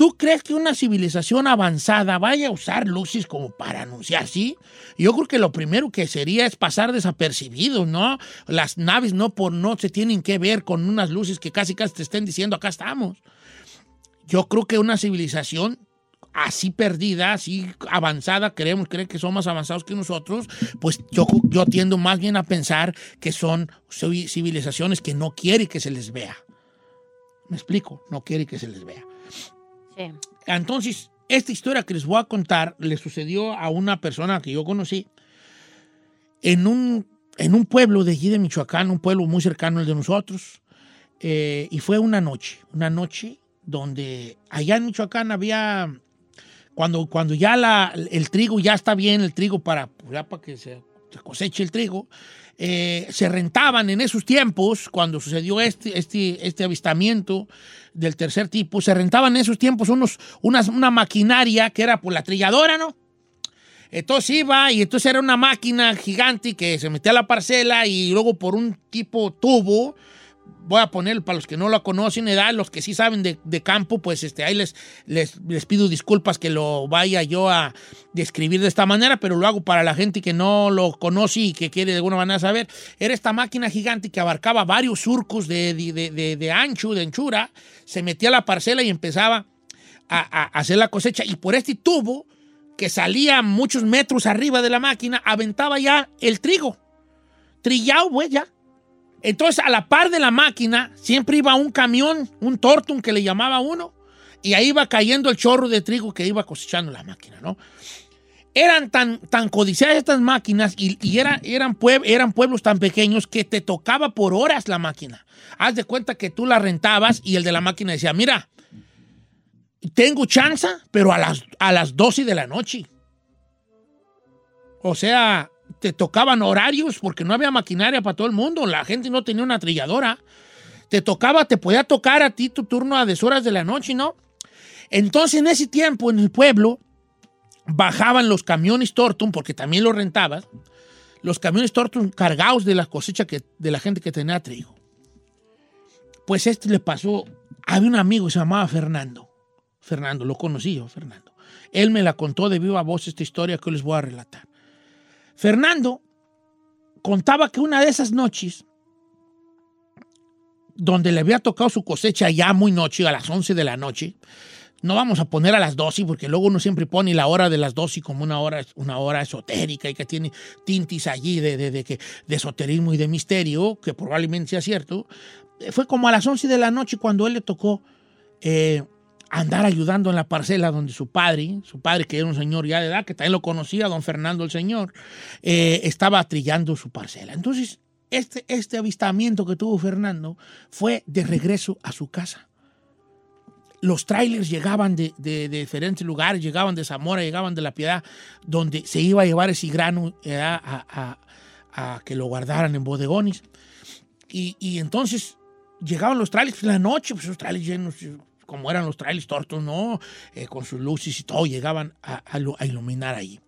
¿Tú crees que una civilización avanzada vaya a usar luces como para anunciar, sí? Yo creo que lo primero que sería es pasar desapercibido, ¿no? Las naves no por no se tienen que ver con unas luces que casi casi te estén diciendo acá estamos. Yo creo que una civilización así perdida, así avanzada, queremos creer que son más avanzados que nosotros, pues yo, yo tiendo más bien a pensar que son civi- civilizaciones que no quieren que se les vea. ¿Me explico? No quieren que se les vea. Entonces, esta historia que les voy a contar le sucedió a una persona que yo conocí en un, en un pueblo de allí de Michoacán, un pueblo muy cercano al de nosotros. Eh, y fue una noche, una noche donde allá en Michoacán había, cuando, cuando ya la, el trigo ya está bien, el trigo para, ya para que se coseche el trigo, eh, se rentaban en esos tiempos, cuando sucedió este, este, este avistamiento del tercer tipo, se rentaban en esos tiempos unos, unas, una maquinaria que era por la trilladora, ¿no? Entonces iba y entonces era una máquina gigante que se metía a la parcela y luego por un tipo tubo voy a poner para los que no lo conocen, edad, los que sí saben de, campo, pues este, ahí les, les, les pido disculpas que lo vaya yo a describir de esta manera, pero lo hago para la gente que no lo conoce y que quiere de alguna manera saber. Era esta máquina gigante que abarcaba varios surcos de, de, de- ancho, de anchura, se metía a la parcela y empezaba a, a hacer la cosecha. Y por este tubo, que salía muchos metros arriba de la máquina, aventaba ya el trigo. Trillado, pues ya. Entonces, a la par de la máquina, siempre iba un camión, un tortum que le llamaba uno, y ahí iba cayendo el chorro de trigo que iba cosechando la máquina, ¿no? Eran tan, tan codiciadas estas máquinas y, y era- eran, pue- eran pueblos tan pequeños que te tocaba por horas la máquina. Haz de cuenta que tú la rentabas y el de la máquina decía, mira, tengo chance, pero a las, a las 12 de la noche. O sea, te tocaban horarios porque no había maquinaria para todo el mundo. La gente no tenía una trilladora. Te tocaba, te podía tocar a ti tu turno a deshoras de la noche, ¿no? Entonces, en ese tiempo, en el pueblo, bajaban los camiones Tortum, porque también los rentabas, los camiones Tortum cargados de la cosecha que, de la gente que tenía trigo. Pues este le pasó, había un amigo que se llamaba Fernando. Fernando, lo conocí yo, Fernando. Él me la contó de viva voz esta historia que les voy a relatar. Fernando contaba que una de esas noches, donde le había tocado su cosecha ya muy noche, a las 11 de la noche, no vamos a poner a las 12 porque luego uno siempre pone la hora de las 12 como una hora, una hora esotérica y que tiene tintis allí de, de, de esoterismo y de misterio, que probablemente sea cierto. Fue como a las 11 de la noche cuando él le tocó eh, andar ayudando en la parcela donde su padre, su padre que era un señor ya de edad, que también lo conocía, don Fernando el señor, eh, estaba trillando su parcela. Entonces, este, este avistamiento que tuvo Fernando fue de regreso a su casa los trailers llegaban de, de- de diferentes lugares, llegaban de Zamora, llegaban de La Piedad, donde se iba a llevar ese grano eh, a, a- a que lo guardaran en bodegones. Y, y entonces llegaban los trailers la noche, pues los trailers llenos, como eran los trailers tortos, ¿no? Eh, con sus luces y todo, llegaban a, a a iluminar ahí.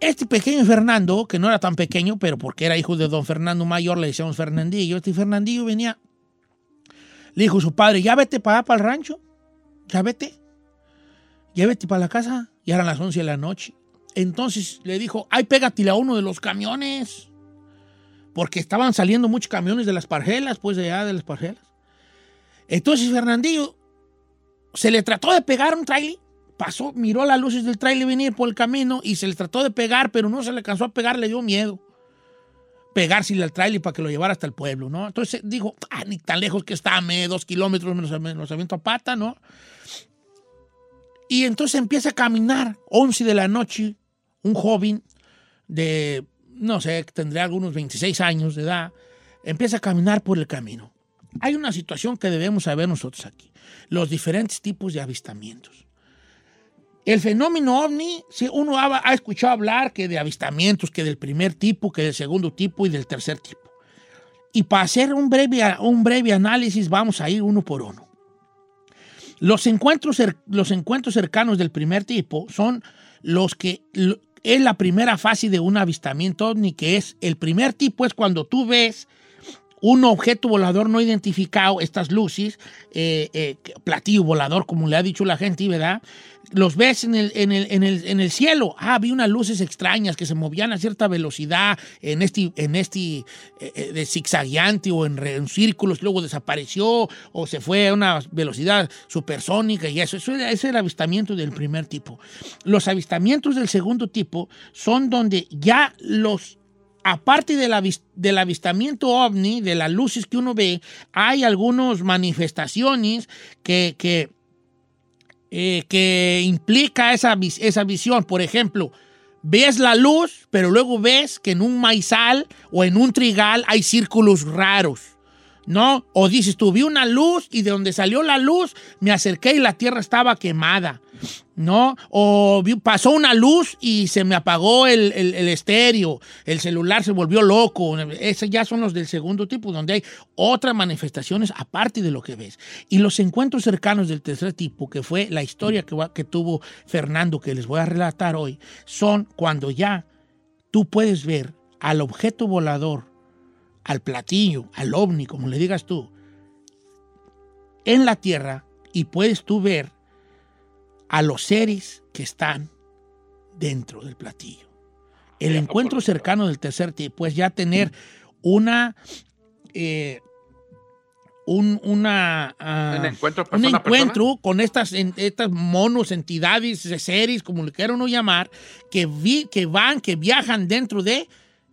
Este pequeño Fernando, que no era tan pequeño, pero porque era hijo de don Fernando Mayor, le decíamos Fernandillo, este Fernandillo venía le dijo su padre, ya vete para para el rancho. Ya vete. Ya vete para la casa. Ya eran las 11 de la noche. Entonces le dijo, ay, pégatele a uno de los camiones. Porque estaban saliendo muchos camiones de las parcelas, pues de allá de las parcelas. Entonces Fernandillo se le trató de pegar un trailer. Pasó, miró las luces del trailer venir por el camino y se le trató de pegar, pero no se le alcanzó a pegar, le dio miedo pegársele al trailer para que lo llevara hasta el pueblo, ¿no? Entonces dijo, ah, ni tan lejos que está, me dos kilómetros, menos los aviento a pata, ¿no? Y entonces empieza a caminar, 11 de la noche, un joven de, no sé, tendría algunos 26 años de edad, empieza a caminar por el camino. Hay una situación que debemos saber nosotros aquí, los diferentes tipos de avistamientos. El fenómeno ovni, si uno ha, ha escuchado hablar que de avistamientos, que del primer tipo, que del segundo tipo y del tercer tipo. Y para hacer un breve, un breve análisis vamos a ir uno por uno. Los encuentros, los encuentros cercanos del primer tipo son los que es la primera fase de un avistamiento ovni, que es el primer tipo es cuando tú ves un objeto volador no identificado, estas luces, eh, eh, platillo volador, como le ha dicho la gente, ¿verdad? Los ves en el, en el, en el, en el cielo. Ah, vi unas luces extrañas que se movían a cierta velocidad en este, en este eh, eh, o en, círculos, luego desapareció o se fue a una velocidad supersónica y eso. Eso era- ese es el avistamiento del primer tipo. Los avistamientos del segundo tipo son donde ya los aparte del, del avistamiento ovni, de las luces que uno ve, hay algunas manifestaciones que, que, eh, que implica esa, esa visión. Por ejemplo, ves la luz, pero luego ves que en un maizal o en un trigal hay círculos raros. ¿No? O dices, tú vi una luz y de donde salió la luz me acerqué y la tierra estaba quemada. ¿no? O pasó una luz y se me apagó el, el- el estéreo, el celular se volvió loco. Esos ya son los del segundo tipo, donde hay otras manifestaciones aparte de lo que ves. Y los encuentros cercanos del tercer tipo, que fue la historia que, que tuvo Fernando, que les voy a relatar hoy, son cuando ya tú puedes ver al objeto volador al platillo, al ovni, como le digas tú, en la tierra y puedes tú ver a los seres que están dentro del platillo. El encuentro cercano del tercer tipo es ya tener una... eh, un, una, ah, Un encuentro un persona encuentro con estas, en- estas monos, entidades, seres, como le quieran uno llamar, que, vi- que van, que viajan dentro de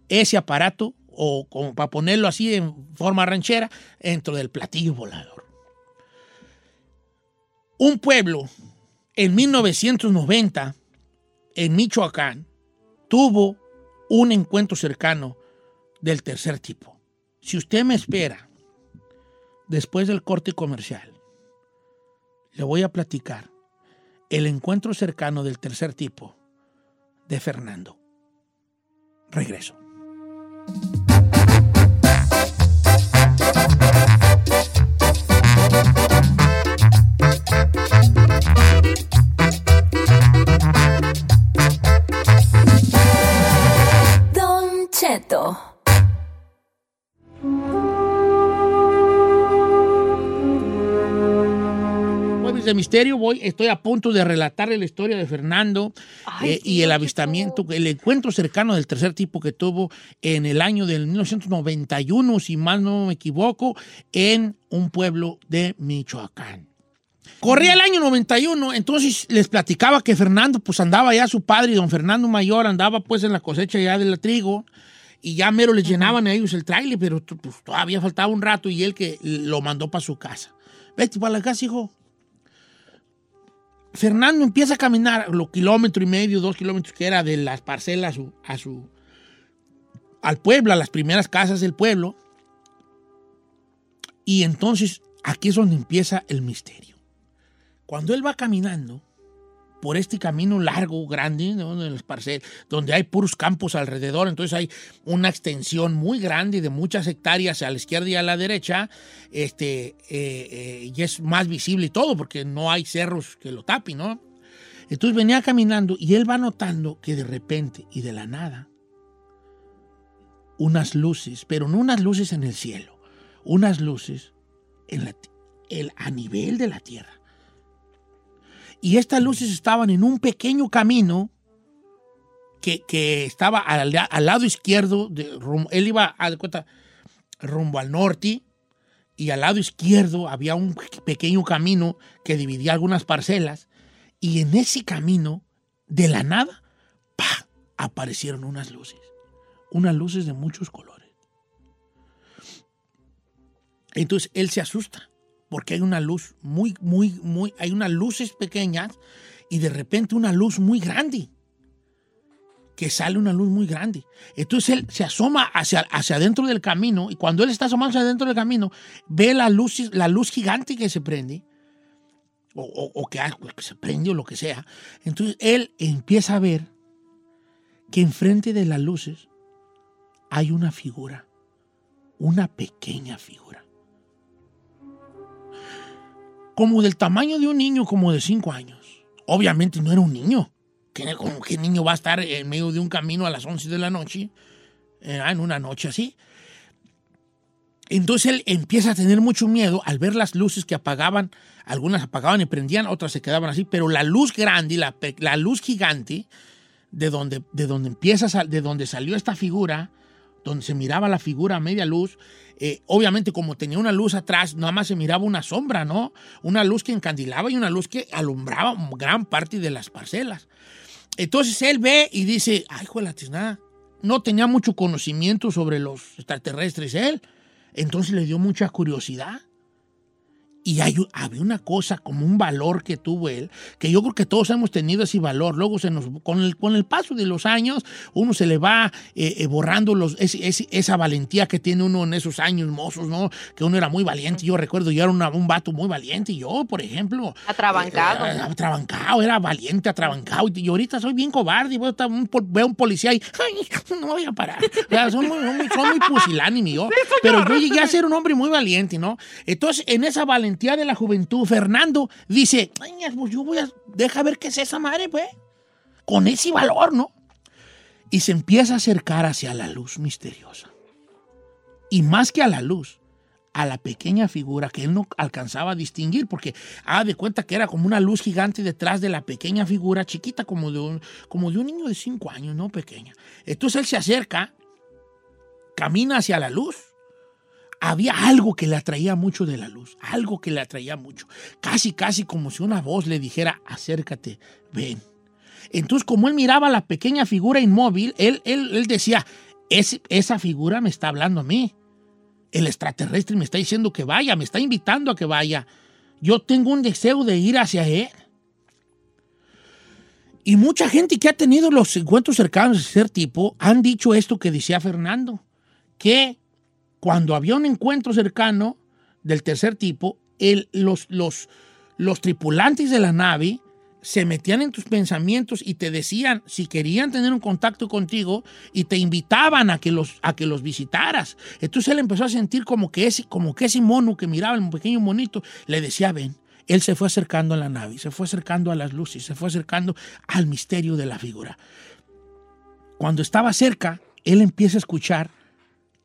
ese aparato, o como para ponerlo así en forma ranchera, dentro del platillo volador. Un pueblo en 1990, en Michoacán, tuvo un encuentro cercano del tercer tipo. Si usted me espera, después del corte comercial, le voy a platicar el encuentro cercano del tercer tipo de Fernando. Regreso. De Misterio, voy, estoy a punto de relatarle la historia de Fernando Ay, eh, sí, y el avistamiento, el encuentro cercano del tercer tipo que tuvo en el año del 1991, si mal no me equivoco, en un pueblo de Michoacán. Corría el año 91, entonces les platicaba que Fernando pues andaba ya su padre don Fernando Mayor andaba pues en la cosecha ya del trigo y ya mero les llenaban a ellos el trailer, pero pues, todavía faltaba un rato y él que lo mandó para su casa. Vete para la casa, hijo. Fernando empieza a caminar los kilómetro y medio, dos kilómetros que era de las parcelas a su- al pueblo, a las primeras casas del pueblo. Y entonces aquí es donde empieza el misterio. Cuando él va caminando por este camino largo, grande, ¿no? donde hay puros campos alrededor, entonces hay una extensión muy grande de muchas hectáreas a la izquierda y a la derecha, este, eh, eh, y es más visible y todo, porque no hay cerros que lo tapen, ¿no? Entonces venía caminando y él va notando que de repente y de la nada, unas luces, pero no unas luces en el cielo, unas luces en la, el, a nivel de la tierra. Y estas luces estaban en un pequeño camino que, estaba al, lado izquierdo, de, él iba a cuenta, rumbo al norte, y al lado izquierdo había un pequeño camino que dividía algunas parcelas, y en ese camino, de la nada, ¡pa! aparecieron unas luces, unas luces de muchos colores. Entonces él se asusta porque hay una luz muy, muy, muy, hay unas luces pequeñas y de repente una luz muy grande. Que sale una luz muy grande. Entonces él se asoma hacia, hacia adentro del camino y cuando él está asomando hacia adentro del camino, ve la luz, la luz gigante que se prende o, o- o que, algo que se prende o lo que sea. Entonces él empieza a ver que enfrente de las luces hay una figura, una pequeña figura como del tamaño de un niño como de 5 años. Obviamente no era un niño. ¿Qué, cómo qué niño va a estar en medio de un camino a las 11 de la noche? En una noche así. Entonces él empieza a tener mucho miedo al ver las luces que apagaban. Algunas apagaban y prendían, otras se quedaban así. Pero la luz grande, la, la luz gigante, de donde, de donde empieza, de donde salió esta figura, donde se miraba la figura a media luz, eh, obviamente como tenía una luz atrás, nada más se miraba una sombra, ¿no? Una luz que encandilaba y una luz que alumbraba gran parte de las parcelas. Entonces él ve y dice, ay, hijo de la no tenía mucho conocimiento sobre los extraterrestres él, entonces le dio mucha curiosidad. Y hay, había una cosa, como un valor que tuvo él, que yo creo que todos hemos tenido ese valor. Luego, se nos, con, el, con el paso de los años, uno se le va eh, eh, borrando los, ese- ese- esa valentía que tiene uno en esos años mozos, ¿no? Que uno era muy valiente. Yo recuerdo, yo era una- un vato muy valiente. Yo, por ejemplo, Atrabancado. era atrabancado, era valiente, atrabancado. Y ahorita soy bien cobarde. Veo, a un veo a un policía y "Ay, no voy a parar. O sea, son, muy, muy- son muy pusilánime yo. *laughs* Pero yo llegué a ser un hombre muy valiente, ¿no? Entonces, en esa valentía de la juventud, Fernando dice, "Ay, pues yo voy a, deja ver qué es esa madre, pues. Con ese valor, ¿no? Y se empieza a acercar hacia la luz misteriosa. Y más que a la luz, a la pequeña figura que él no alcanzaba a distinguir, porque haga de cuenta que era como una luz gigante detrás de la pequeña figura, chiquita como de un, como de un niño de cinco años, no pequeña. Entonces él se acerca, camina hacia la luz. Había algo que le atraía mucho de la luz, algo que le atraía mucho. Casi, casi como si una voz le dijera, acércate, ven. Entonces, como él miraba la pequeña figura inmóvil, él, él, él decía, "Es- esa figura me está hablando a mí. El extraterrestre me está diciendo que vaya, me está invitando a que vaya. Yo tengo un deseo de ir hacia él. Y mucha gente que ha tenido los encuentros cercanos de ser tipo han dicho esto que decía Fernando, que cuando había un encuentro cercano del tercer tipo, los, tripulantes de la nave se metían en tus pensamientos y te decían si querían tener un contacto contigo y te invitaban a que los, a que los visitaras. Entonces él empezó a sentir como que, ese, como que ese mono que miraba, el pequeño monito, le decía, ven. Él se fue acercando a la nave, se fue acercando a las luces, se fue acercando al misterio de la figura. Cuando estaba cerca, él empieza a escuchar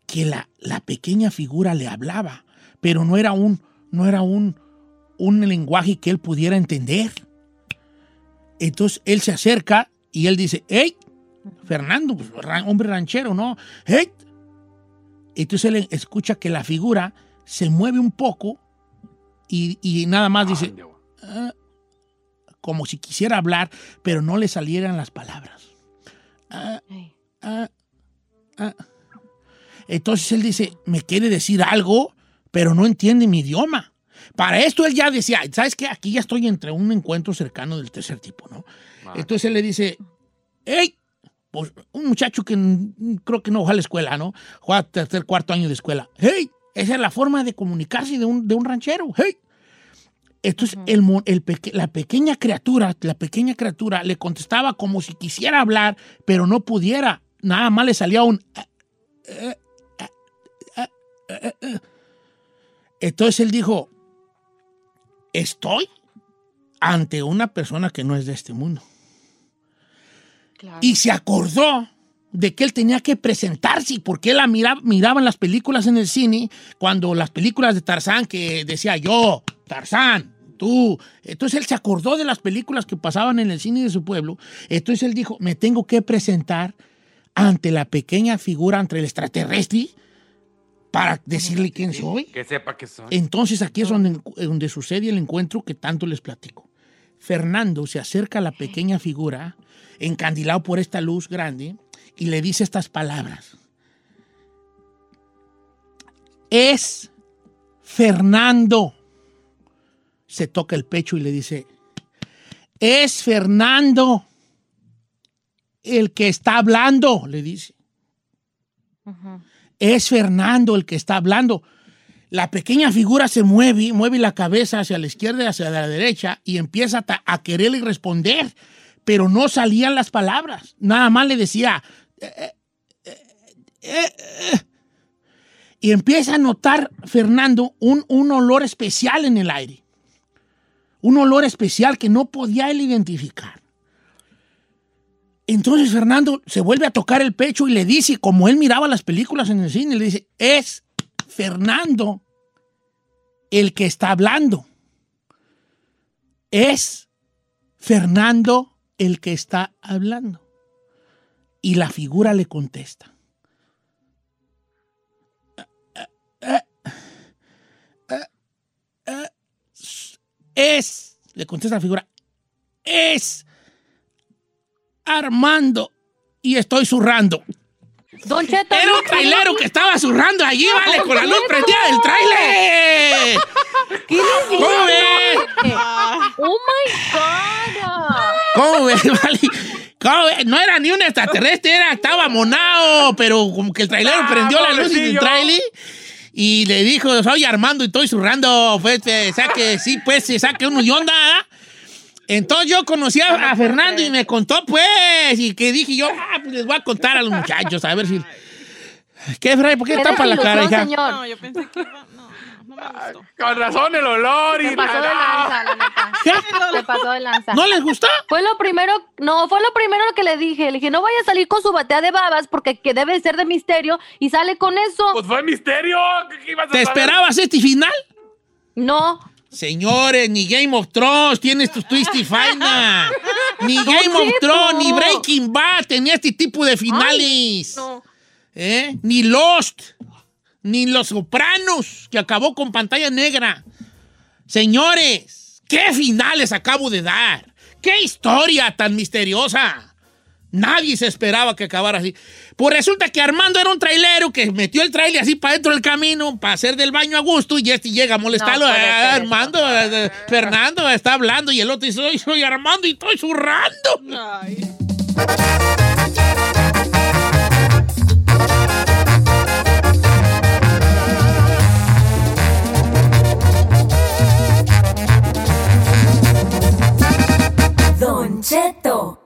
que la, la pequeña figura le hablaba, pero no era un, no era un, un lenguaje que él pudiera entender. Entonces él se acerca y él dice, hey, Fernando, pues, hombre ranchero, ¿no? Hey. Entonces él escucha que la figura se mueve un poco y, y nada más dice, "Ah", como si quisiera hablar, pero no le salieran las palabras. Ah, ah, ah. Entonces él dice, me quiere decir algo, pero no entiende mi idioma. Para esto él ya decía, ¿sabes qué? Aquí ya estoy entre un encuentro cercano del tercer tipo, ¿no? Entonces él le dice, hey, pues un muchacho que creo que no va a la escuela, ¿no? Juega tercer, cuarto año de escuela. Hey, esa es la forma de comunicarse de un, de un ranchero. Hey. Entonces el, el peque- la pequeña criatura, la pequeña criatura le contestaba como si quisiera hablar, pero no pudiera. Nada más le salía un... "Ah, eh, Entonces él dijo, estoy ante una persona que no es de este mundo. Y se acordó de que él tenía que presentarse, porque él la miraba, miraba en las películas en el cine, cuando las películas de Tarzán que decía yo, Tarzán, tú. Entonces él se acordó de las películas que pasaban en el cine de su pueblo. Entonces él dijo, me tengo que presentar ante la pequeña figura, ante el extraterrestre, para decirle quién soy. Que sepa que soy. Entonces aquí es donde, donde sucede el encuentro que tanto les platico. Fernando se acerca a la pequeña figura, encandilado por esta luz grande, y le dice estas palabras. Es Fernando. Se toca el pecho y le dice, es Fernando el que está hablando, le dice. Es Fernando el que está hablando. La pequeña figura se mueve, mueve la cabeza hacia la izquierda y hacia la derecha y empieza a, quererle responder, pero no salían las palabras. Nada más le decía. "Eh, eh, eh, eh". Y empieza a notar, Fernando, un, un olor especial en el aire. Un olor especial que no podía él identificar. Entonces Fernando se vuelve a tocar el pecho y le dice, como él miraba las películas en el cine, le dice, es Fernando el que está hablando. Es Fernando el que está hablando. Y la figura le contesta. Es, le contesta la figura, es Armando y estoy zurrando. Don Cheto. Era un trailero que estaba zurrando allí, vale, con la luz prendida del trailer. ¿Qué ¿Cómo ves? Oh my God. ¿Cómo ves, *laughs* vale? ¿Cómo ves? No era ni un extraterrestre, era, estaba monado, pero como que el trailero Ah, prendió la luz del trailer y le dijo, soy Armando y estoy zurrando, pues, eh, saque, sí, pues, se saque uno de onda, ¿ah? Entonces yo conocí a, a Fernando y me contó, pues, y que dije yo, ah, pues les voy a contar a los muchachos, a ver si... ¿Qué, Fray? ¿Por qué Qué tapa la cara, hija? señor. No, yo pensé que iba. No, no me gustó. Con razón el olor y pasó de lanza, la neta. *laughs* Se pasó de lanza. ¿No les gustó? Fue lo primero, no, fue lo primero que le dije. Le dije, no vaya a salir con su batea de babas porque que debe ser de misterio y sale con eso. Pues fue misterio. ¿Qué, qué ibas a ¿Te saber? esperabas este final? No. Señores, ni Game of Thrones tienes tu twist y final. Ni Game of. Thrones, ni Breaking Bad tenía este tipo de finales. No. ¿Eh? Ni Lost, ni Los Sopranos, que acabó con pantalla negra. Señores, ¿qué finales acabo de dar? ¿Qué historia tan misteriosa? Nadie se esperaba que acabara así. Pues resulta que Armando era un trailero que metió el trailer así para dentro del camino para hacer del baño a gusto y este llega a molestarlo. No "Ah, Armando, eh, Fernando está hablando y el otro dice, soy, soy Armando y estoy zurrando. Ay. Don Cheto,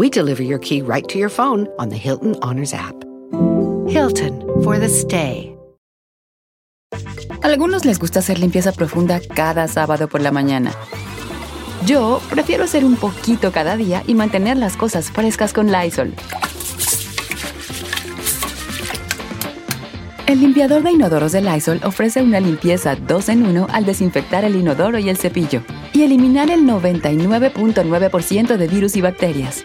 we deliver your key right to your phone on the Hilton Honors app. Hilton for the stay. Algunos les gusta hacer limpieza profunda cada sábado por la mañana. Yo prefiero hacer un poquito cada día y mantener las cosas frescas con Lysol. El limpiador de inodoros de Lysol ofrece una limpieza 2 en 1 al desinfectar el inodoro y el cepillo y eliminar el 99.9% de virus y bacterias.